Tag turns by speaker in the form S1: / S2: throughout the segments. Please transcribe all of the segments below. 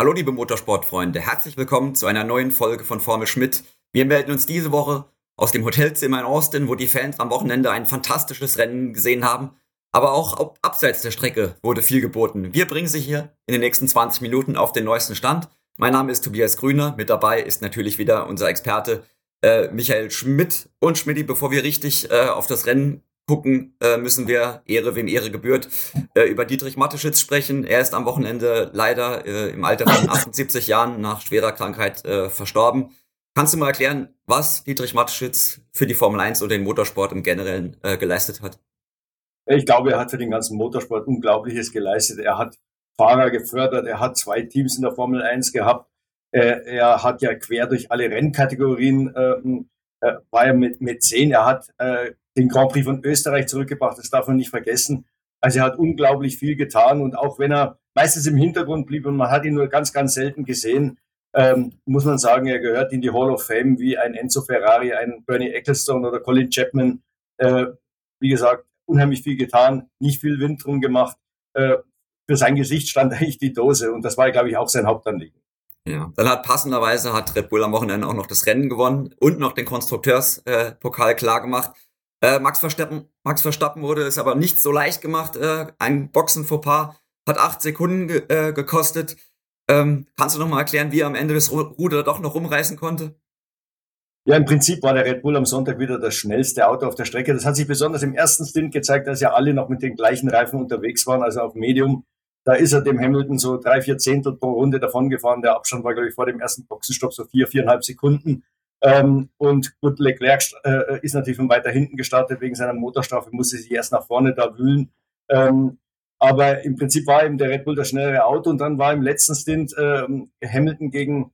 S1: Hallo liebe Motorsportfreunde, herzlich willkommen zu einer neuen Folge von Formel Schmidt. Wir melden uns diese Woche aus dem Hotelzimmer in Austin, wo die Fans am Wochenende ein fantastisches Rennen gesehen haben. Aber auch abseits der Strecke wurde viel geboten. Wir bringen Sie hier in den nächsten 20 Minuten auf den neuesten Stand. Mein Name ist Tobias Grüner. Mit dabei ist natürlich wieder unser Experte äh, Michael Schmidt. Und Schmidt, bevor wir richtig äh, auf das Rennen gucken, äh, müssen wir, Ehre wem Ehre gebührt, äh, über Dietrich Mateschitz sprechen. Er ist am Wochenende leider äh, im Alter von 78 Jahren nach schwerer Krankheit äh, verstorben. Kannst du mal erklären, was Dietrich Mateschitz für die Formel 1 oder den Motorsport im Generellen äh, geleistet hat?
S2: Ich glaube, er hat für den ganzen Motorsport Unglaubliches geleistet. Er hat Fahrer gefördert, er hat zwei Teams in der Formel 1 gehabt. Er, er hat ja quer durch alle Rennkategorien ähm, äh, war er mit, mit zehn. Er hat äh, den Grand Prix von Österreich zurückgebracht, das darf man nicht vergessen. Also er hat unglaublich viel getan und auch wenn er meistens im Hintergrund blieb und man hat ihn nur ganz, ganz selten gesehen, ähm, muss man sagen, er gehört in die Hall of Fame wie ein Enzo Ferrari, ein Bernie Ecclestone oder Colin Chapman. Äh, wie gesagt, unheimlich viel getan, nicht viel Wind drum gemacht. Äh, für sein Gesicht stand eigentlich die Dose und das war, glaube ich, auch sein Hauptanliegen.
S1: Ja, dann hat passenderweise hat Red Bull am Wochenende auch noch das Rennen gewonnen und noch den Konstrukteurspokal äh, klar gemacht. Äh, Max, Verstappen, Max Verstappen wurde es aber nicht so leicht gemacht. Äh, ein Boxenfauxpas hat acht Sekunden ge äh, gekostet. Ähm, kannst du noch mal erklären, wie er am Ende das Ruder doch noch rumreißen konnte?
S2: Ja, im Prinzip war der Red Bull am Sonntag wieder das schnellste Auto auf der Strecke. Das hat sich besonders im ersten Stint gezeigt, dass ja alle noch mit den gleichen Reifen unterwegs waren, also auf Medium. Da ist er dem Hamilton so drei, vier Zehntel pro Runde davon gefahren. Der Abstand war, glaube ich, vor dem ersten Boxenstopp so vier, viereinhalb Sekunden. Ähm, und gut, Leclerc äh, ist natürlich von weiter hinten gestartet wegen seiner Motorstrafe, musste sich erst nach vorne da wühlen. Ähm, aber im Prinzip war eben der Red Bull das schnellere Auto und dann war im letzten Stint äh, Hamilton gegen,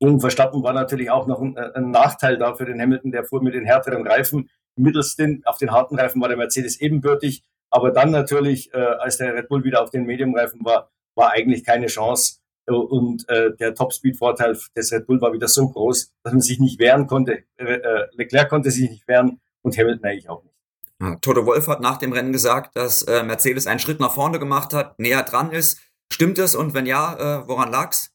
S2: gegen Verstappen war natürlich auch noch ein, äh, ein, Nachteil da für den Hamilton, der fuhr mit den härteren Reifen. Im Mittelstint auf den harten Reifen war der Mercedes ebenbürtig, aber dann natürlich, äh, als der Red Bull wieder auf den Medium-Reifen war, war eigentlich keine Chance. Und äh, der Topspeed-Vorteil des Red Bull war wieder so groß, dass man sich nicht wehren konnte. Äh, äh, Leclerc konnte sich nicht wehren und Hamilton eigentlich auch nicht.
S1: Toto Wolf hat nach dem Rennen gesagt, dass äh, Mercedes einen Schritt nach vorne gemacht hat, näher dran ist. Stimmt es und wenn ja, äh, woran lag's?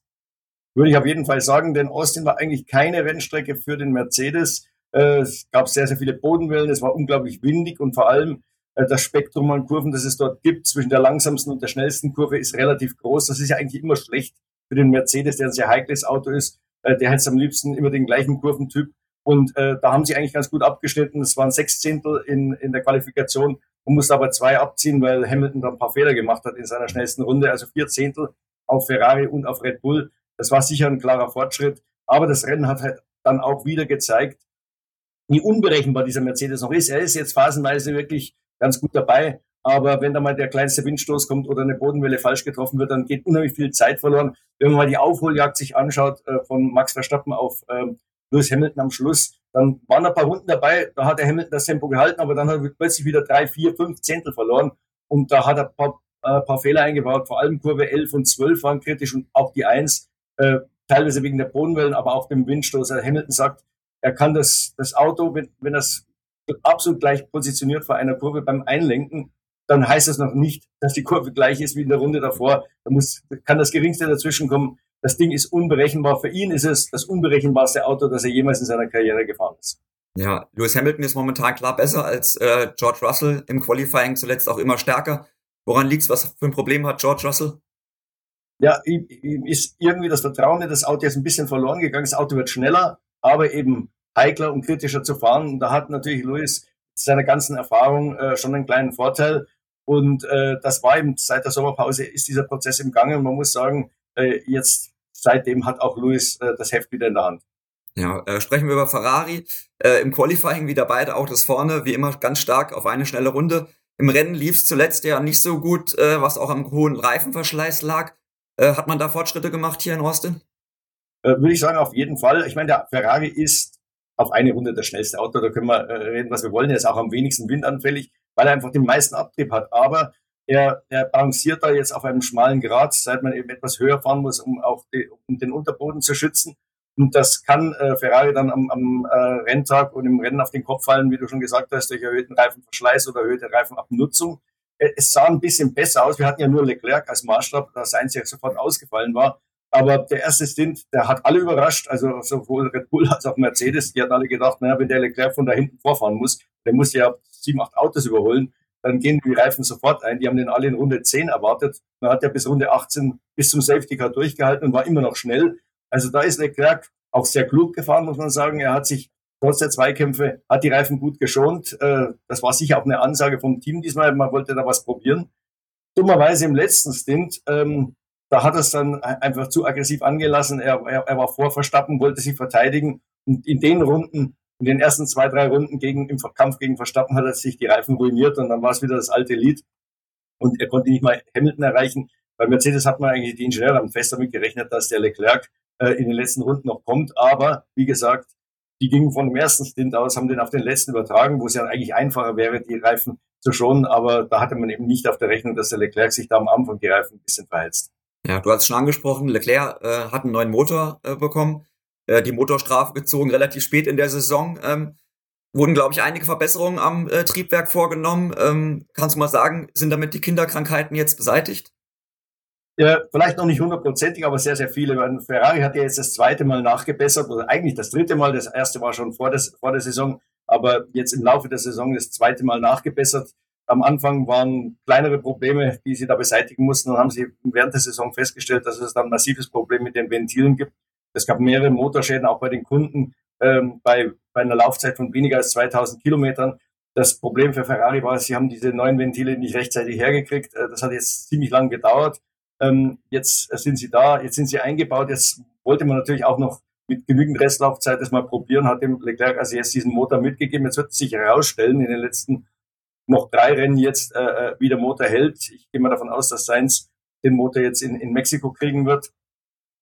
S2: Würde ich auf jeden Fall sagen, denn Austin war eigentlich keine Rennstrecke für den Mercedes. Äh, es gab sehr, sehr viele Bodenwellen, es war unglaublich windig und vor allem äh, das Spektrum an Kurven, das es dort gibt, zwischen der langsamsten und der schnellsten Kurve, ist relativ groß. Das ist ja eigentlich immer schlecht für den Mercedes, der ein sehr heikles Auto ist. Äh, der hat am liebsten immer den gleichen Kurventyp. Und äh, da haben sie eigentlich ganz gut abgeschnitten. Es waren sechs Zehntel in, in der Qualifikation und musste aber zwei abziehen, weil Hamilton da ein paar Fehler gemacht hat in seiner schnellsten Runde. Also vier Zehntel auf Ferrari und auf Red Bull. Das war sicher ein klarer Fortschritt. Aber das Rennen hat halt dann auch wieder gezeigt, wie unberechenbar dieser Mercedes noch ist. Er ist jetzt phasenweise wirklich ganz gut dabei. Aber wenn da mal der kleinste Windstoß kommt oder eine Bodenwelle falsch getroffen wird, dann geht unheimlich viel Zeit verloren. Wenn man mal die Aufholjagd sich anschaut äh, von Max Verstappen auf ähm, Lewis Hamilton am Schluss, dann waren ein paar Runden dabei, da hat der Hamilton das Tempo gehalten, aber dann hat er plötzlich wieder drei, vier, fünf Zehntel verloren und da hat er ein paar, äh, paar Fehler eingebaut. Vor allem Kurve 11 und 12 waren kritisch und auch die 1, äh, teilweise wegen der Bodenwellen, aber auch dem Windstoß. Also Hamilton sagt, er kann das, das Auto, wenn, wenn das absolut gleich positioniert vor einer Kurve beim Einlenken, dann heißt das noch nicht, dass die Kurve gleich ist wie in der Runde davor. Da muss, kann das Geringste dazwischen kommen. Das Ding ist unberechenbar. Für ihn ist es das unberechenbarste Auto, das er jemals in seiner Karriere gefahren ist.
S1: Ja, Lewis Hamilton ist momentan klar besser als äh, George Russell im Qualifying, zuletzt auch immer stärker. Woran liegt's? Was für ein Problem hat George Russell?
S2: Ja, ihm ist irgendwie das Vertrauen in das Auto jetzt ein bisschen verloren gegangen. Das Auto wird schneller, aber eben heikler und kritischer zu fahren. Und da hat natürlich Lewis seiner ganzen Erfahrung äh, schon einen kleinen Vorteil. Und äh, das war eben seit der Sommerpause ist dieser Prozess im Gange. Und man muss sagen, äh, jetzt seitdem hat auch Lewis äh, das Heft wieder in der Hand.
S1: Ja, äh, sprechen wir über Ferrari. Äh, Im Qualifying wieder beide Autos vorne, wie immer ganz stark auf eine schnelle Runde. Im Rennen lief es zuletzt ja nicht so gut, äh, was auch am hohen Reifenverschleiß lag. Äh, hat man da Fortschritte gemacht hier in Austin?
S2: Äh, Würde ich sagen, auf jeden Fall. Ich meine, der Ferrari ist auf eine Runde das schnellste Auto. Da können wir äh, reden, was wir wollen. Er ist auch am wenigsten windanfällig, weil er einfach den meisten Abtrieb hat. Aber er, er balanciert da jetzt auf einem schmalen Grat, seit man eben etwas höher fahren muss, um auch die, um den Unterboden zu schützen. Und das kann äh, Ferrari dann am, am äh, Renntag und im Rennen auf den Kopf fallen, wie du schon gesagt hast, durch erhöhten Reifenverschleiß oder erhöhte Reifenabnutzung. Äh, es sah ein bisschen besser aus. Wir hatten ja nur Leclerc als Maßstab, da sein ja sofort ausgefallen war. Aber der erste Stint, der hat alle überrascht, also sowohl Red Bull als auch Mercedes, die hatten alle gedacht, naja, wenn der Leclerc von da hinten vorfahren muss, der muss ja sieben, acht Autos überholen, dann gehen die Reifen sofort ein. Die haben den alle in Runde 10 erwartet. Man hat ja bis Runde 18 bis zum Safety Car durchgehalten und war immer noch schnell. Also da ist Leclerc auch sehr klug gefahren, muss man sagen. Er hat sich trotz der Zweikämpfe, hat die Reifen gut geschont. Äh, das war sicher auch eine Ansage vom Team diesmal. Man wollte da was probieren. Dummerweise im letzten Stint ähm, da hat es dann einfach zu aggressiv angelassen. Er, er, er war vor Verstappen, wollte sich verteidigen. Und in den Runden, in den ersten zwei, drei Runden gegen, im Kampf gegen Verstappen hat er sich die Reifen ruiniert und dann war es wieder das alte Lied. Und er konnte nicht mal Hamilton erreichen. Bei Mercedes hat man eigentlich, die Ingenieure haben fest damit gerechnet, dass der Leclerc äh, in den letzten Runden noch kommt. Aber, wie gesagt, die gingen von dem ersten Stint aus, haben den auf den letzten übertragen, wo es ja eigentlich einfacher wäre, die Reifen zu schonen. Aber da hatte man eben nicht auf der Rechnung, dass der Leclerc sich da am Anfang die Reifen ein bisschen verheizt.
S1: Ja, du hast es schon angesprochen, Leclerc äh, hat einen neuen Motor äh, bekommen, äh, die Motorstrafe gezogen, relativ spät in der Saison. Ähm, wurden, glaube ich, einige Verbesserungen am äh, Triebwerk vorgenommen. Ähm, kannst du mal sagen, sind damit die Kinderkrankheiten jetzt beseitigt?
S2: Ja, vielleicht noch nicht hundertprozentig, aber sehr, sehr viele. Ferrari hat ja jetzt das zweite Mal nachgebessert, oder eigentlich das dritte Mal. Das erste war schon vor, des, vor der Saison, aber jetzt im Laufe der Saison das zweite Mal nachgebessert. Am Anfang waren kleinere Probleme, die sie da beseitigen mussten und haben sie während der Saison festgestellt, dass es dann ein massives Problem mit den Ventilen gibt. Es gab mehrere Motorschäden auch bei den Kunden ähm, bei, bei einer Laufzeit von weniger als 2000 Kilometern. Das Problem für Ferrari war, sie haben diese neuen Ventile nicht rechtzeitig hergekriegt. Äh, das hat jetzt ziemlich lang gedauert. Ähm, jetzt sind sie da, jetzt sind sie eingebaut. Jetzt wollte man natürlich auch noch mit genügend Restlaufzeit das mal probieren, hat dem Leclerc also jetzt diesen Motor mitgegeben. Jetzt wird sich herausstellen in den letzten noch drei Rennen jetzt äh, äh, wie der Motor hält. Ich gehe mal davon aus, dass Sainz den Motor jetzt in, in Mexiko kriegen wird.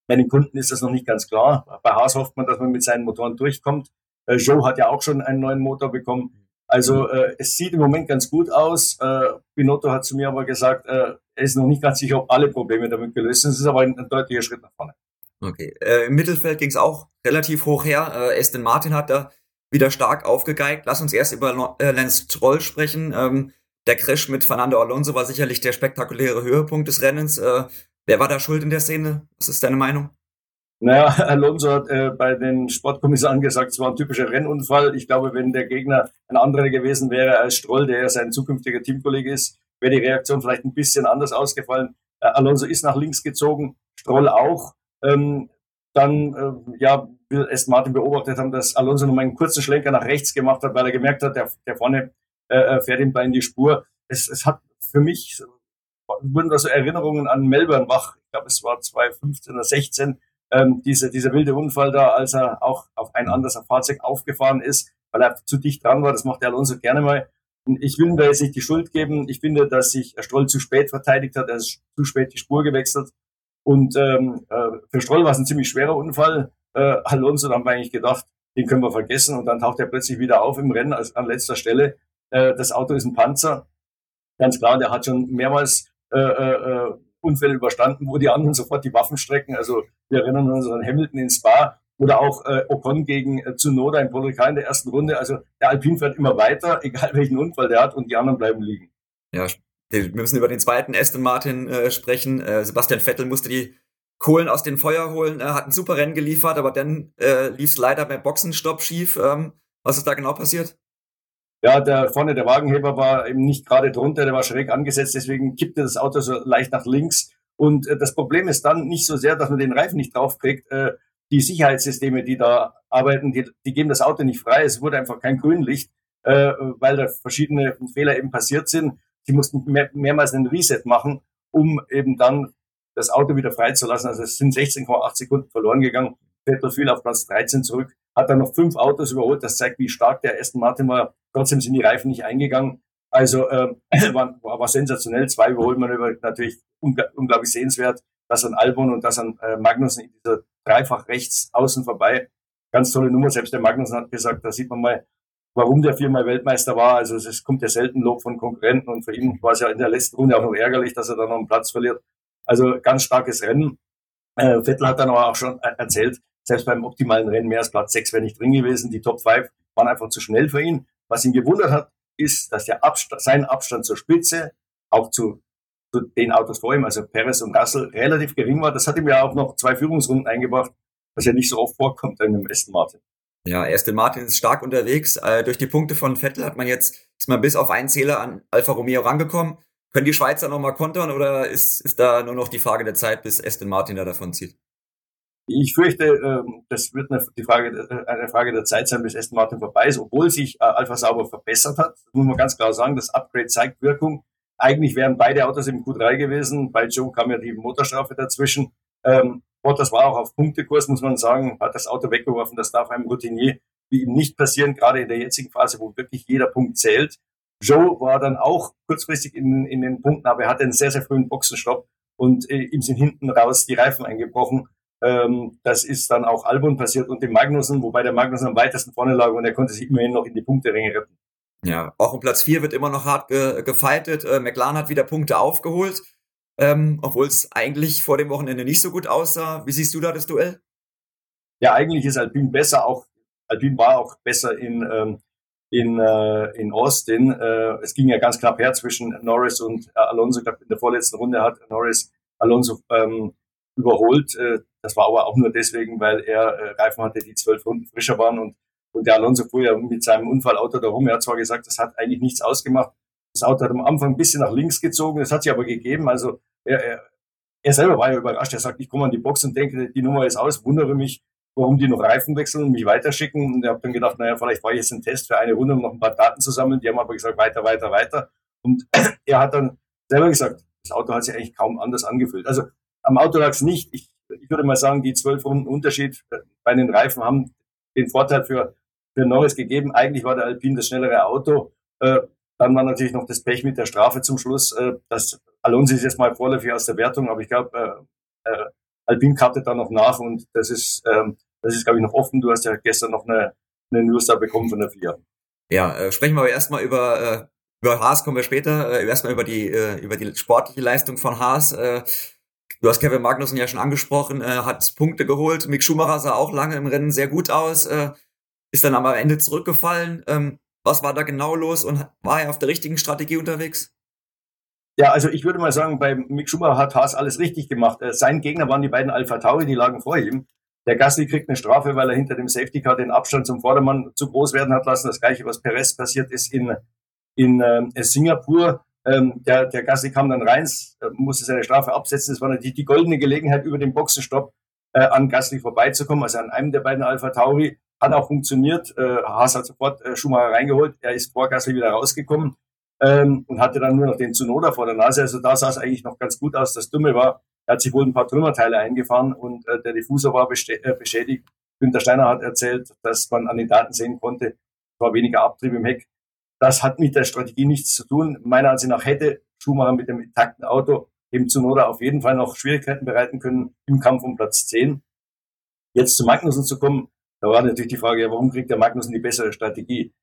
S2: Bei den Kunden ist das noch nicht ganz klar. Bei Haas hofft man, dass man mit seinen Motoren durchkommt. Äh, Joe hat ja auch schon einen neuen Motor bekommen. Also äh, es sieht im Moment ganz gut aus. Äh, Binotto hat zu mir aber gesagt, äh, er ist noch nicht ganz sicher, ob alle Probleme damit gelöst sind. Es ist aber ein, ein deutlicher Schritt nach vorne.
S1: Okay. Äh, Im Mittelfeld ging es auch relativ hoch her. Äh, Aston Martin hat da wieder stark aufgegeigt. Lass uns erst über äh, Lance Troll sprechen. Ähm, der Crash mit Fernando Alonso war sicherlich der spektakuläre Höhepunkt des Rennens. Äh, wer war da schuld in der Szene? Was ist deine Meinung?
S2: Naja, Alonso hat äh, bei den Sportkommissaren gesagt, es war ein typischer Rennunfall. Ich glaube, wenn der Gegner ein anderer gewesen wäre als Stroll, der ja sein zukünftiger Teamkollege ist, wäre die Reaktion vielleicht ein bisschen anders ausgefallen. Äh, Alonso ist nach links gezogen, Stroll auch. Ähm, dann äh, ja, will Aston Martin beobachtet haben, dass Alonso noch mal einen kurzen Schlenker nach rechts gemacht hat, weil er gemerkt hat, der, der vorne äh, äh fährt ihm da in die Spur. Es, es hat für mich wurden da so Erinnerungen an Melbourne wach. Ich glaube, es war 2015 oder 16, ähm, diese, dieser wilde Unfall da, als er auch auf ein anderes Fahrzeug aufgefahren ist, weil er zu dicht dran war. Das macht der Alonso gerne mal. Ich will ihm da jetzt nicht die Schuld geben. Ich finde, dass sich Stroll zu spät verteidigt hat. Er ist zu spät die Spur gewechselt. Und ähm, äh, für Stroll war es ein ziemlich schwerer Unfall. Äh, Alonso, da haben wir eigentlich gedacht, den können wir vergessen. Und dann taucht er plötzlich wieder auf im Rennen als, an letzter Stelle. Äh, das Auto ist ein Panzer. Ganz klar, der hat schon mehrmals äh, äh, Unfälle überstanden, wo die anderen sofort die Waffen strecken. Also wir erinnern uns an Hamilton in Spa oder auch äh, Ocon gegen äh, Tsunoda in Paul in der ersten Runde. Also der Alpin fährt immer weiter, egal welchen Unfall der hat und die anderen bleiben liegen.
S1: Ja, wir müssen über den zweiten Aston Martin äh, sprechen. Äh, Sebastian Vettel musste die Kohlen aus dem Feuer holen, er hat ein super Rennen geliefert, aber dann äh, lief es leider beim Boxenstopp schief. Ähm, was ist da genau passiert?
S2: Ja, der vorne der Wagenheber war eben nicht gerade drunter, der war schräg angesetzt, deswegen kippte das Auto so leicht nach links. Und äh, das Problem ist dann nicht so sehr, dass man den Reifen nicht draufkriegt. Äh, die Sicherheitssysteme, die da arbeiten, die, die geben das Auto nicht frei. Es wurde einfach kein Grünlicht, äh, weil da verschiedene Fehler eben passiert sind. Sie mussten mehr, mehrmals einen Reset machen, um eben dann das Auto wieder freizulassen. Also es sind 16,8 Sekunden verloren gegangen. Vettel fiel auf Platz 13 zurück, hat dann noch fünf Autos überholt. Das zeigt, wie stark der Aston Martin war. Trotzdem sind die Reifen nicht eingegangen. Also äh, war, war sensationell. Zwei Überholmanöver natürlich unglaublich sehenswert. Das an Albon und das an äh, Magnussen in dieser dreifach rechts außen vorbei. Ganz tolle Nummer. Selbst der Magnussen hat gesagt, da sieht man mal, warum der viermal Weltmeister war. Also es kommt ja selten Lob von Konkurrenten und für ihn war es ja in der letzten Runde auch noch ärgerlich, dass er da noch einen Platz verliert. Also ganz starkes Rennen. Äh, Vettel hat dann aber auch schon erzählt, selbst beim optimalen Rennen mehr als Platz 6 wäre nicht drin gewesen. Die Top 5 waren einfach zu schnell für ihn. Was ihn gewundert hat, ist, dass der Abstand, sein Abstand zur Spitze auch zu zu den Autos vor ihm, also Perez und Russell, relativ gering war. Das hat ihm ja auch noch zwei Führungsrunden eingebracht, was ja nicht so oft vorkommt in einem Aston Martin.
S1: Ja, Aston Martin ist stark unterwegs. Äh, durch die Punkte von Vettel hat man jetzt, ist man bis auf einen Zähler an Alfa Romeo rangekommen. Können die Schweizer nochmal kontern oder ist, ist da nur noch die Frage der Zeit, bis Aston Martin da davon zieht?
S2: Ich fürchte, ähm, das wird eine, die Frage, äh, eine Frage der Zeit sein, bis Aston Martin vorbei ist, obwohl sich äh, Alpha Sauber verbessert hat. Das muss man ganz klar sagen, das Upgrade zeigt Wirkung. Eigentlich wären beide Autos im Q3 gewesen. Bei Joe kam ja die Motorstrafe dazwischen. Ähm, Bottas war auch auf Punktekurs, muss man sagen, hat das Auto weggeworfen. Das darf einem Routinier wie ihm nicht passieren, gerade in der jetzigen Phase, wo wirklich jeder Punkt zählt. Joe war dann auch kurzfristig in, in den Punkten, aber er hatte einen sehr, sehr frühen Boxenstopp und äh, ihm sind hinten raus die Reifen eingebrochen. Ähm, das ist dann auch Albon passiert und dem Magnussen, wobei der Magnussen am weitesten vorne lag und er konnte sich immerhin noch in die Punkteränge retten.
S1: Ja, auch um Platz 4 wird immer noch hart ge gefightet. Äh, McLaren hat wieder Punkte aufgeholt, ähm, obwohl es eigentlich vor dem Wochenende nicht so gut aussah. Wie siehst du da das Duell?
S2: Ja, eigentlich ist Alpine besser. Auch Alpine war auch besser in ähm, in, äh, in Austin. Äh, es ging ja ganz knapp her zwischen Norris und äh, Alonso. Ich glaube, in der vorletzten Runde hat Norris Alonso ähm, überholt. Äh, das war aber auch nur deswegen, weil er äh, Reifen hatte, die zwölf Runden frischer waren und, und der Alonso fuhr ja mit seinem Unfallauto da rum. Er hat zwar gesagt, das hat eigentlich nichts ausgemacht. Das Auto hat am Anfang ein bisschen nach links gezogen, das hat sich aber gegeben. Also er, er, er selber war ja überrascht. Er sagt, ich komme an die Box und denke, die Nummer ist aus, wundere mich, warum die noch Reifen wechseln und mich weiterschicken. Und ich habe dann gedacht, naja, vielleicht war ich jetzt ein Test für eine Runde, um noch ein paar Daten zu sammeln. Die haben aber gesagt, weiter, weiter, weiter. Und er hat dann selber gesagt, das Auto hat sich eigentlich kaum anders angefühlt. Also am Auto lag es nicht. Ich ich würde mal sagen, die zwölf Runden Unterschied bei den Reifen haben den Vorteil für, für Norris gegeben. Eigentlich war der Alpine das schnellere Auto. Äh, dann war natürlich noch das Pech mit der Strafe zum Schluss. Äh, das Alonso ist jetzt mal vorläufig aus der Wertung, aber ich glaube, äh, äh, Alpine kartet da noch nach und das ist, ähm, das ist, glaube ich, noch offen. Du hast ja gestern noch eine, eine News da bekommen von der FIA.
S1: Ja, äh, sprechen wir aber erstmal über, äh, über Haas kommen wir später, äh, erstmal über die, äh, über die sportliche Leistung von Haas. Äh, Du hast Kevin Magnussen ja schon angesprochen, äh, hat Punkte geholt. Mick Schumacher sah auch lange im Rennen sehr gut aus, äh, ist dann aber am Ende zurückgefallen. Ähm, was war da genau los und war er auf der richtigen Strategie unterwegs?
S2: Ja, also ich würde mal sagen, bei Mick Schumacher hat Haas alles richtig gemacht. Äh, sein Gegner waren die beiden Alpha Tauri, die lagen vor ihm. Der Gasly kriegt eine Strafe, weil er hinter dem Safety Car den Abstand zum Vordermann zu groß werden hat lassen. Das gleiche, was Perez passiert ist in, in äh, Singapur. Ähm, der, der Gassi kam dann rein, äh, musste seine Strafe absetzen. Es war natürlich die goldene Gelegenheit, über den Boxenstopp äh, an Gasly vorbeizukommen, also an einem der beiden Alpha Tauri. Hat auch funktioniert. Äh, Haas hat sofort äh, Schumacher reingeholt. Er ist vor Gasly wieder rausgekommen ähm, und hatte dann nur noch den Zunoda vor der Nase. Also da sah es eigentlich noch ganz gut aus. Das Dumme war, er hat sich wohl ein paar Trümmerteile eingefahren und äh, der Diffusor war äh, beschädigt. Günter Steiner hat erzählt, dass man an den Daten sehen konnte, es war weniger Abtrieb im Heck. Das hat mit der Strategie nichts zu tun. Meiner Ansicht nach hätte Schumacher mit dem intakten Auto dem Zunoda auf jeden Fall noch Schwierigkeiten bereiten können im Kampf um Platz 10. Jetzt zu Magnussen zu kommen, da war natürlich die Frage, ja, warum kriegt der Magnussen die bessere Strategie?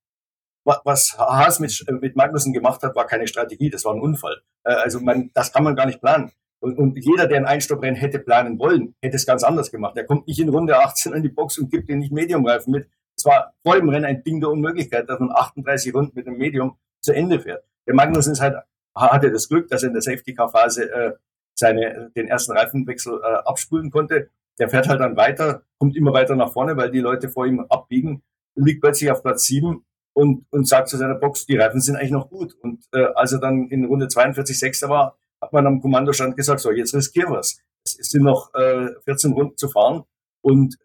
S2: Was Haas mit, mit Magnussen gemacht hat, war keine Strategie, das war ein Unfall. Äh, also man, das kann man gar nicht planen. Und, und jeder, der ein Einstopprennen hätte planen wollen, hätte es ganz anders gemacht. Er kommt nicht in Runde 18 in die Box und gibt den nicht Mediumreifen mit, es war vor dem Rennen ein Ding der Unmöglichkeit, dass man 38 Runden mit einem Medium zu Ende fährt. Der Magnussen ist halt, hatte das Glück, dass er in der Safety-Car-Phase äh, seine, den ersten Reifenwechsel äh, abspulen konnte. Der fährt halt dann weiter, kommt immer weiter nach vorne, weil die Leute vor ihm abbiegen, liegt plötzlich auf Platz 7 und, und sagt zu seiner Box, die Reifen sind eigentlich noch gut. Und äh, als er dann in Runde 42 Sechster war, hat man am Kommandostand gesagt, so, jetzt riskieren wir es. Es sind noch äh, 14 Runden zu fahren und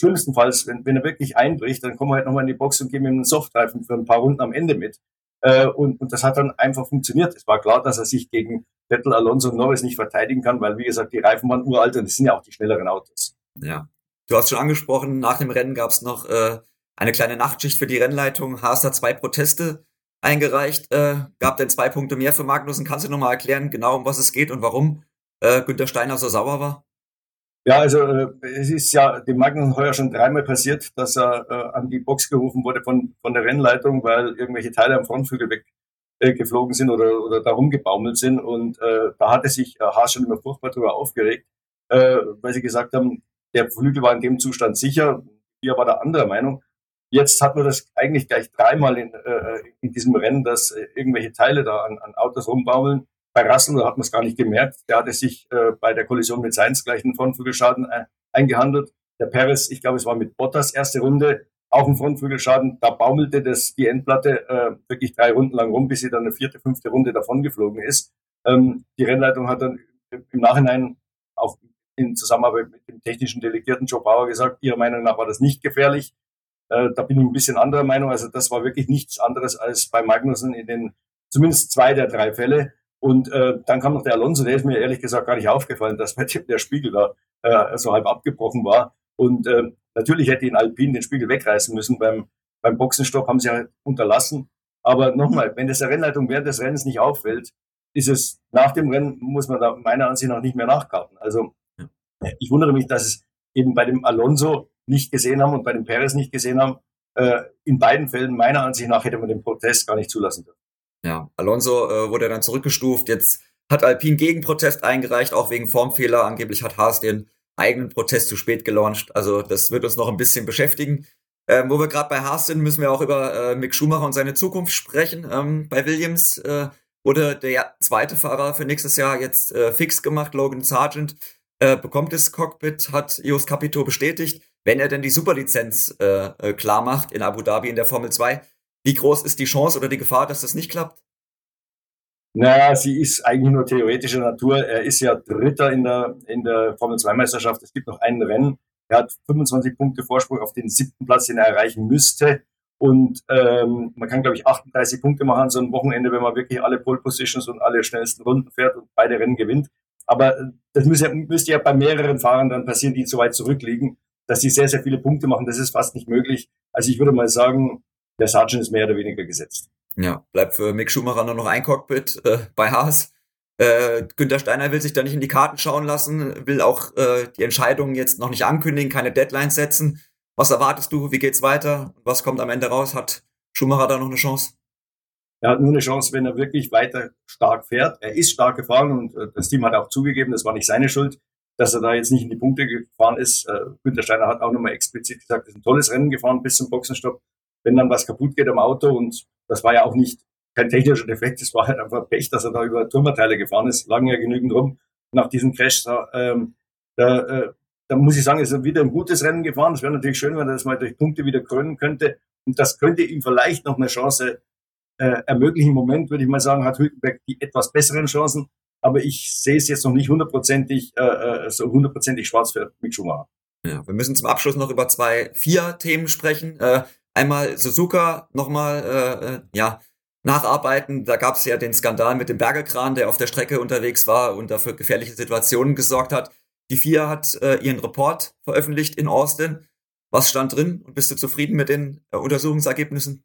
S2: schlimmstenfalls, wenn, wenn er wirklich einbricht, dann kommen wir halt nochmal in die Box und geben ihm einen Softreifen für ein paar Runden am Ende mit. Äh, und, und das hat dann einfach funktioniert. Es war klar, dass er sich gegen Vettel, Alonso und Norris nicht verteidigen kann, weil, wie gesagt, die Reifen waren uralt und das sind ja auch die schnelleren Autos.
S1: Ja. Du hast schon angesprochen, nach dem Rennen gab es noch äh, eine kleine Nachtschicht für die Rennleitung. Haas hat zwei Proteste eingereicht, äh, gab dann zwei Punkte mehr für Magnussen. Kannst du nochmal erklären, genau um was es geht und warum äh, Günter Steiner so sauer war?
S2: Ja, also äh, es ist ja dem Magnus heuer schon dreimal passiert, dass er äh, an die Box gerufen wurde von, von der Rennleitung, weil irgendwelche Teile am Frontflügel weggeflogen äh, sind oder, oder da rumgebaumelt sind. Und äh, da hatte sich äh, Haas schon immer furchtbar darüber aufgeregt, äh, weil sie gesagt haben, der Flügel war in dem Zustand sicher. Hier war der anderer Meinung. Jetzt hat man das eigentlich gleich dreimal in, äh, in diesem Rennen, dass äh, irgendwelche Teile da an, an Autos rumbaumeln bei Russell hat man es gar nicht gemerkt. Der hatte sich äh, bei der Kollision mit Sainz gleich einen Frontflügelschaden äh, eingehandelt. Der Perez, ich glaube, es war mit Bottas erste Runde, auch ein Frontflügelschaden. Da baumelte das, die Endplatte äh, wirklich drei Runden lang rum, bis sie dann eine vierte, fünfte Runde davon geflogen ist. Ähm, die Rennleitung hat dann im Nachhinein auch in Zusammenarbeit mit dem technischen Delegierten Joe Bauer gesagt, ihrer Meinung nach war das nicht gefährlich. Äh, da bin ich ein bisschen anderer Meinung. Also das war wirklich nichts anderes als bei Magnussen in den zumindest zwei der drei Fälle. Und äh, dann kam noch der Alonso, der ist mir ehrlich gesagt gar nicht aufgefallen, dass der Spiegel da äh, so halb abgebrochen war. Und äh, natürlich hätte ihn Alpine den Spiegel wegreißen müssen. Beim, beim Boxenstopp haben sie ja unterlassen. Aber nochmal, wenn das der Rennleitung während des Rennens nicht auffällt, ist es nach dem Rennen, muss man da meiner Ansicht nach nicht mehr nachkarten. Also ich wundere mich, dass es eben bei dem Alonso nicht gesehen haben und bei dem Perez nicht gesehen haben. Äh, in beiden Fällen, meiner Ansicht nach, hätte man den Protest gar nicht zulassen dürfen.
S1: Ja, Alonso äh, wurde dann zurückgestuft. Jetzt hat Alpine Gegenprotest eingereicht, auch wegen Formfehler. Angeblich hat Haas den eigenen Protest zu spät gelauncht. Also das wird uns noch ein bisschen beschäftigen. Ähm, wo wir gerade bei Haas sind, müssen wir auch über äh, Mick Schumacher und seine Zukunft sprechen. Ähm, bei Williams äh, wurde der zweite Fahrer für nächstes Jahr jetzt äh, fix gemacht, Logan Sargent. Äh, bekommt das Cockpit, hat Jos Capito bestätigt, wenn er denn die Superlizenz äh, äh, klar macht in Abu Dhabi in der Formel 2. Wie groß ist die Chance oder die Gefahr, dass das nicht klappt?
S2: Naja, sie ist eigentlich nur theoretischer Natur. Er ist ja Dritter in der, in der Formel 2 Meisterschaft. Es gibt noch ein Rennen. Er hat 25 Punkte Vorsprung auf den siebten Platz, den er erreichen müsste. Und ähm, man kann, glaube ich, 38 Punkte machen so einem Wochenende, wenn man wirklich alle Pole Positions und alle schnellsten Runden fährt und beide Rennen gewinnt. Aber äh, das müsste, müsste ja bei mehreren Fahrern dann passieren, die so weit zurückliegen, dass sie sehr, sehr viele Punkte machen. Das ist fast nicht möglich. Also ich würde mal sagen, der Sargent ist mehr oder weniger gesetzt.
S1: Ja, bleibt für Mick Schumacher nur noch ein Cockpit äh, bei Haas. Äh, Günther Steiner will sich da nicht in die Karten schauen lassen, will auch äh, die Entscheidungen jetzt noch nicht ankündigen, keine Deadlines setzen. Was erwartest du? Wie geht's weiter? Was kommt am Ende raus? Hat Schumacher da noch eine Chance?
S2: Er hat nur eine Chance, wenn er wirklich weiter stark fährt. Er ist stark gefahren und äh, das Team hat auch zugegeben, das war nicht seine Schuld, dass er da jetzt nicht in die Punkte gefahren ist. Äh, Günther Steiner hat auch nochmal explizit gesagt, er ist ein tolles Rennen gefahren bis zum Boxenstopp. Wenn dann was kaputt geht am Auto und das war ja auch nicht kein technischer Defekt, es war halt einfach Pech, dass er da über Turmerteile gefahren ist, lagen ja genügend rum nach diesem Crash. Da, ähm, da, äh, da muss ich sagen, ist er wieder ein gutes Rennen gefahren. Es wäre natürlich schön, wenn er das mal durch Punkte wieder krönen könnte. Und das könnte ihm vielleicht noch eine Chance äh, ermöglichen. Im Moment würde ich mal sagen, hat Hülkenberg die etwas besseren Chancen. Aber ich sehe es jetzt noch nicht hundertprozentig, äh, äh, so hundertprozentig schwarz für Mick Schumacher.
S1: Ja, wir müssen zum Abschluss noch über zwei, vier Themen sprechen. Äh, einmal Suzuka nochmal, äh, äh, ja, nacharbeiten. Da gab es ja den Skandal mit dem Bergekran, der auf der Strecke unterwegs war und dafür gefährliche Situationen gesorgt hat. Die FIA hat äh, ihren Report veröffentlicht in Austin. Was stand drin und bist du zufrieden mit den äh, Untersuchungsergebnissen?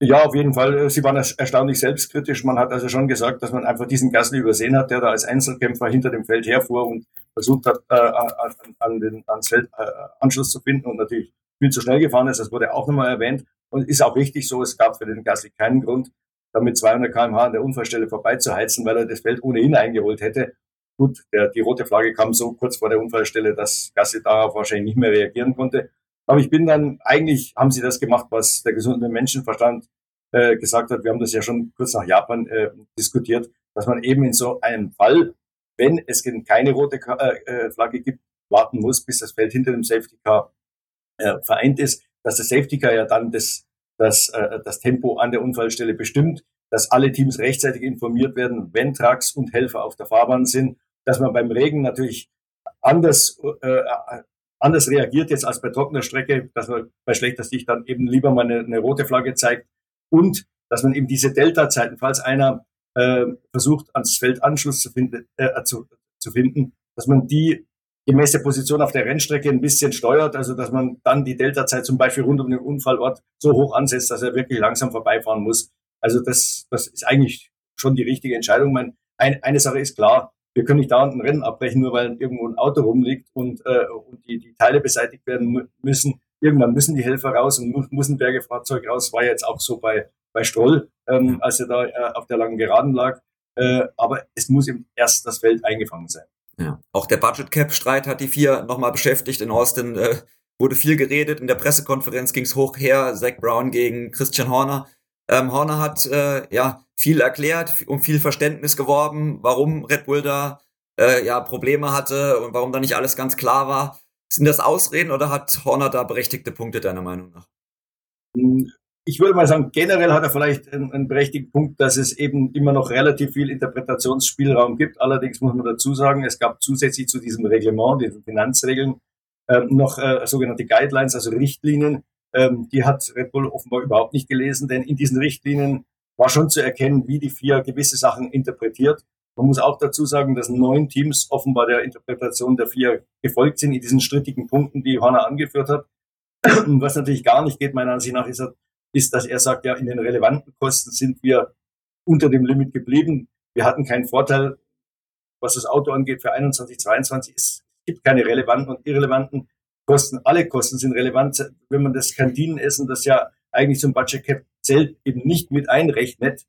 S2: Ja, auf jeden Fall. Sie waren erstaunlich selbstkritisch. Man hat also schon gesagt, dass man einfach diesen Gasly übersehen hat, der da als Einzelkämpfer hinter dem Feld herfuhr und versucht hat, äh, an, an den, ans Feld äh, Anschluss zu finden und natürlich viel zu schnell gefahren ist. Das wurde auch nochmal erwähnt und ist auch richtig so. Es gab für den Gasly keinen Grund, damit 200 kmh an der Unfallstelle vorbeizuheizen, weil er das Feld ohnehin eingeholt hätte. Gut, der, die rote Flagge kam so kurz vor der Unfallstelle, dass Gasly darauf wahrscheinlich nicht mehr reagieren konnte. Aber ich bin dann, eigentlich haben sie das gemacht, was der gesunde Menschenverstand äh, gesagt hat. Wir haben das ja schon kurz nach Japan äh, diskutiert, dass man eben in so einem Fall, wenn es keine rote äh, äh, Flagge gibt, warten muss, bis das Feld hinter dem Safety Car äh, vereint ist, dass der Safety Car ja dann das, das, äh, das Tempo an der Unfallstelle bestimmt, dass alle Teams rechtzeitig informiert werden, wenn Trucks und Helfer auf der Fahrbahn sind, dass man beim Regen natürlich anders äh, anders reagiert jetzt als bei trockener Strecke, dass man bei schlechter Sicht dann eben lieber mal eine, eine rote Flagge zeigt und dass man eben diese Delta-Zeiten, falls einer äh, versucht, ans Feld Anschluss zu finden, äh, zu, zu finden, dass man die gemäß der Position auf der Rennstrecke ein bisschen steuert, also dass man dann die Delta-Zeit zum Beispiel rund um den Unfallort so hoch ansetzt, dass er wirklich langsam vorbeifahren muss. Also das, das ist eigentlich schon die richtige Entscheidung. Meine, ein, eine Sache ist klar, wir können nicht dauernd ein Rennen abbrechen, nur weil irgendwo ein Auto rumliegt und, äh, und die, die Teile beseitigt werden müssen. Irgendwann müssen die Helfer raus und muss ein Bergefahrzeug raus. War jetzt auch so bei, bei Stroll, ähm, als er da äh, auf der langen Geraden lag. Äh, aber es muss eben erst das Feld eingefangen sein.
S1: Ja. Auch der Budget Cap Streit hat die vier nochmal beschäftigt. In Austin äh, wurde viel geredet. In der Pressekonferenz ging es hoch her. Zach Brown gegen Christian Horner. Ähm, Horner hat äh, ja viel erklärt, um viel Verständnis geworben, warum Red Bull da äh, ja Probleme hatte und warum da nicht alles ganz klar war. Sind das Ausreden oder hat Horner da berechtigte Punkte deiner Meinung nach?
S2: Hm, ich würde mal sagen, generell hat er vielleicht einen, einen, berechtigten Punkt, dass es eben immer noch relativ viel Interpretationsspielraum gibt. Allerdings muss man dazu sagen, es gab zusätzlich zu diesem Reglement, diesen Finanzregeln, ähm, noch äh, sogenannte Guidelines, also Richtlinien. Ähm, die hat Red Bull offenbar überhaupt nicht gelesen, denn in diesen Richtlinien war schon zu erkennen, wie die FIA gewisse Sachen interpretiert. Man muss auch dazu sagen, dass neun Teams offenbar der Interpretation der FIA gefolgt sind in diesen strittigen Punkten, die Horner angeführt hat. Was natürlich gar nicht geht, meiner Ansicht nach, ist, ist, dass er sagt, ja, in den relevanten Kosten sind wir unter dem Limit geblieben. Wir hatten keinen Vorteil, was das Auto angeht, für 21, 22. Es gibt keine relevanten und irrelevanten Kosten. Alle Kosten sind relevant. Wenn man das Kantinenessen, das ja eigentlich zum Budget Cap zählt, eben nicht mit einrechnet,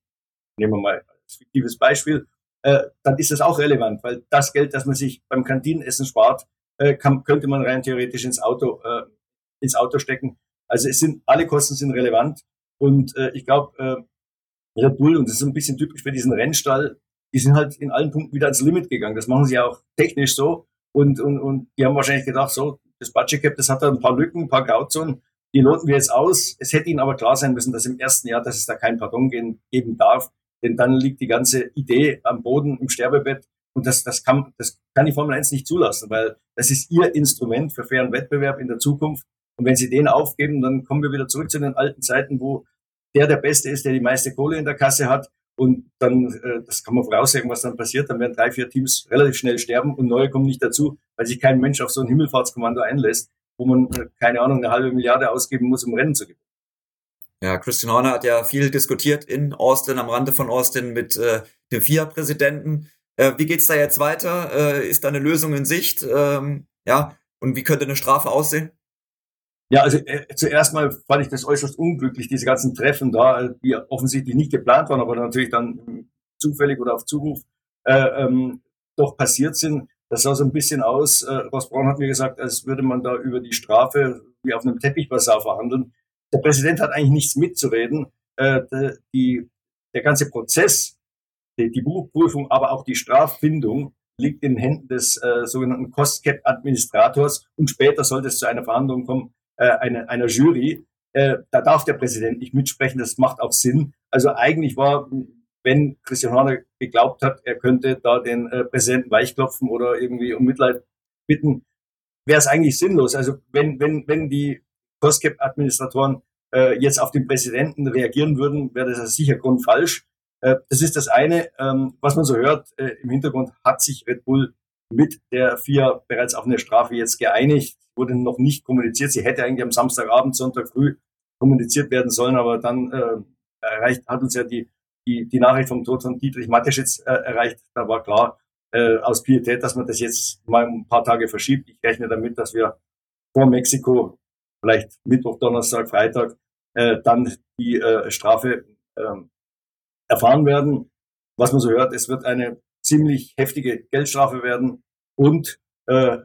S2: nehmen wir mal als fiktives Beispiel, äh, dann ist das auch relevant, weil das Geld, das man sich beim Kantinenessen spart, äh, kann, könnte man rein theoretisch ins Auto, äh, ins Auto stecken. Also es sind, alle Kosten sind relevant. Und äh, ich glaube, äh, Red Bull, und das ist ein bisschen typisch für diesen Rennstall, die sind halt in allen Punkten wieder ans Limit gegangen. Das machen sie ja auch technisch so. Und, und, und die haben wahrscheinlich gedacht, so, das Budget Cap, das hat da ein paar Lücken, ein paar Grauzonen, die loten wir jetzt aus. Es hätte ihnen aber klar sein müssen, dass im ersten Jahr, dass es da kein Pardon geben, darf. Denn dann liegt die ganze Idee am Boden im Sterbebett. Und das, das, kann, das kann die Formel 1 nicht zulassen, weil das ist ihr Instrument für fairen Wettbewerb in der Zukunft. Und wenn sie den aufgeben, dann kommen wir wieder zurück zu den alten Zeiten, wo der der Beste ist, der die meiste Kohle in der Kasse hat. Und dann, äh, das kann man voraussagen, was dann passiert. Dann werden drei, vier Teams relativ schnell sterben und neue kommen nicht dazu, weil sich kein Mensch auf so ein Himmelfahrtskommando einlässt, wo man, äh, keine Ahnung, eine halbe Milliarde ausgeben muss, um Rennen zu gewinnen.
S1: Ja, Christian Horner hat ja viel diskutiert in Austin, am Rande von Austin mit äh, dem FIA-Präsidenten. Äh, wie geht's da jetzt weiter? Äh, ist da eine Lösung in Sicht? Ähm, ja, und wie könnte eine Strafe aussehen?
S2: Ja, also äh, zuerst mal fand ich das äußerst unglücklich, diese ganzen Treffen da, die offensichtlich nicht geplant waren, aber natürlich dann zufällig oder auf Zuruf äh, ähm, doch passiert sind. Das sah so ein bisschen aus, äh, Ross Braun hat mir gesagt, als würde man da über die Strafe wie auf einem Teppichbasar verhandeln. Der Präsident hat eigentlich nichts mitzureden. Äh, die, der ganze Prozess, die, die Buchprüfung, aber auch die Straffindung liegt in Händen des äh, sogenannten Cost-Cap-Administrators und später sollte es zu einer Verhandlung kommen, äh, eine, einer Jury. Äh, da darf der Präsident nicht mitsprechen, das macht auch Sinn. Also eigentlich war, wenn Christian Horner geglaubt hat, er könnte da den äh, Präsidenten weichklopfen oder irgendwie um Mitleid bitten, wäre es eigentlich sinnlos. Also wenn, wenn, wenn die COSCAP-Administratoren äh, jetzt auf den Präsidenten reagieren würden, wäre das sicher grundfalsch. Äh, das ist das eine. Ähm, was man so hört, äh, im Hintergrund hat sich Red Bull mit der FIA bereits auf eine Strafe jetzt geeinigt wurde noch nicht kommuniziert. Sie hätte eigentlich am Samstagabend, Sonntag früh kommuniziert werden sollen, aber dann äh, erreicht, hat uns ja die, die, die Nachricht vom Tod von Dietrich Mateschitz äh, erreicht. Da war klar, äh, aus Pietät, dass man das jetzt mal ein paar Tage verschiebt. Ich rechne damit, dass wir vor Mexiko, vielleicht Mittwoch, Donnerstag, Freitag, äh, dann die äh, Strafe äh, erfahren werden. Was man so hört, es wird eine ziemlich heftige Geldstrafe werden und äh,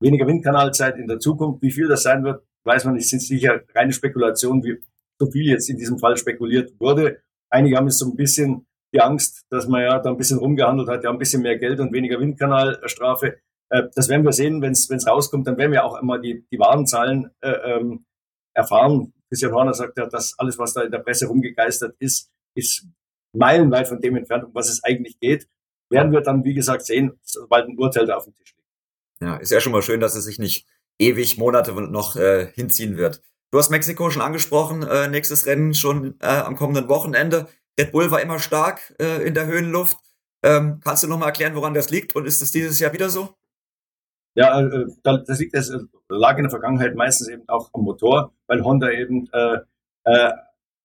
S2: weniger Windkanalzeit in der Zukunft. Wie viel das sein wird, weiß man nicht. Sind sicher reine Spekulationen, wie so viel jetzt in diesem Fall spekuliert wurde. Einige haben jetzt so ein bisschen die Angst, dass man ja da ein bisschen rumgehandelt hat, ja ein bisschen mehr Geld und weniger Windkanalstrafe. Äh, das werden wir sehen, wenn es rauskommt. Dann werden wir auch immer die, die wahren Zahlen äh, ähm, erfahren. Christian Horner sagt ja, dass alles, was da in der Presse rumgegeistert ist, ist meilenweit von dem entfernt, um was es eigentlich geht. Werden wir dann, wie gesagt, sehen, sobald ein Urteil da auf dem Tisch liegt.
S1: Ja, ist ja schon mal schön, dass es sich nicht ewig Monate noch äh, hinziehen wird. Du hast Mexiko schon angesprochen, äh, nächstes Rennen schon äh, am kommenden Wochenende. Red Bull war immer stark äh, in der Höhenluft. Ähm, kannst du noch mal erklären, woran das liegt und ist es dieses Jahr wieder so?
S2: Ja, äh, das liegt das lag in der Vergangenheit meistens eben auch am Motor, weil Honda eben äh, äh,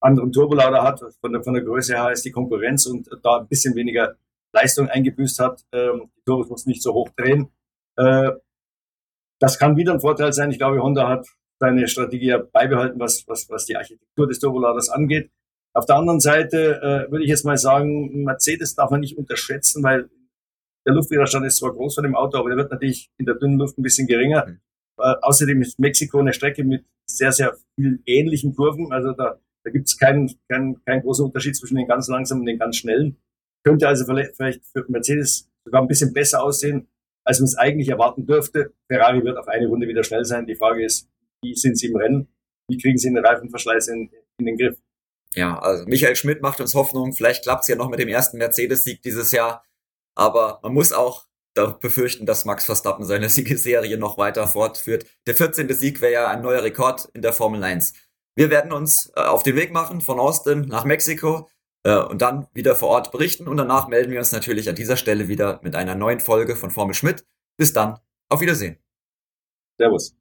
S2: anderen Turbolader hat. Von der, von der Größe her ist die Konkurrenz und da ein bisschen weniger Leistung eingebüßt hat. Ähm, die Turbos muss nicht so hoch drehen. Äh, das kann wieder ein Vorteil sein. Ich glaube, Honda hat seine Strategie beibehalten, was, was, was die Architektur des Turboladers angeht. Auf der anderen Seite äh, würde ich jetzt mal sagen, Mercedes darf man nicht unterschätzen, weil der Luftwiderstand ist zwar groß von dem Auto, aber der wird natürlich in der dünnen Luft ein bisschen geringer. Mhm. Äh, außerdem ist Mexiko eine Strecke mit sehr, sehr vielen ähnlichen Kurven. Also da, Da gibt es keinen, keinen, keinen großen Unterschied zwischen den ganz langsamen und den ganz schnellen. Könnte also vielleicht für Mercedes sogar ein bisschen besser aussehen, als man es eigentlich erwarten dürfte. Ferrari wird auf eine Runde wieder schnell sein. Die Frage ist, wie sind sie im Rennen? Wie kriegen sie den Reifenverschleiß in, in den Griff?
S1: Ja, also Michael Schmidt macht uns Hoffnung. Vielleicht klappt es ja noch mit dem ersten Mercedes-Sieg dieses Jahr. Aber man muss auch befürchten, dass Max Verstappen seine Siegesserie noch weiter fortführt. Der 14. Sieg wäre ja ein neuer Rekord in der Formel 1. Wir werden uns äh, auf den Weg machen von Austin nach Mexiko äh, und dann wieder vor Ort berichten. Und danach melden wir uns natürlich an dieser Stelle wieder mit einer neuen Folge von Formel Schmidt. Bis dann, auf Wiedersehen.
S2: Servus.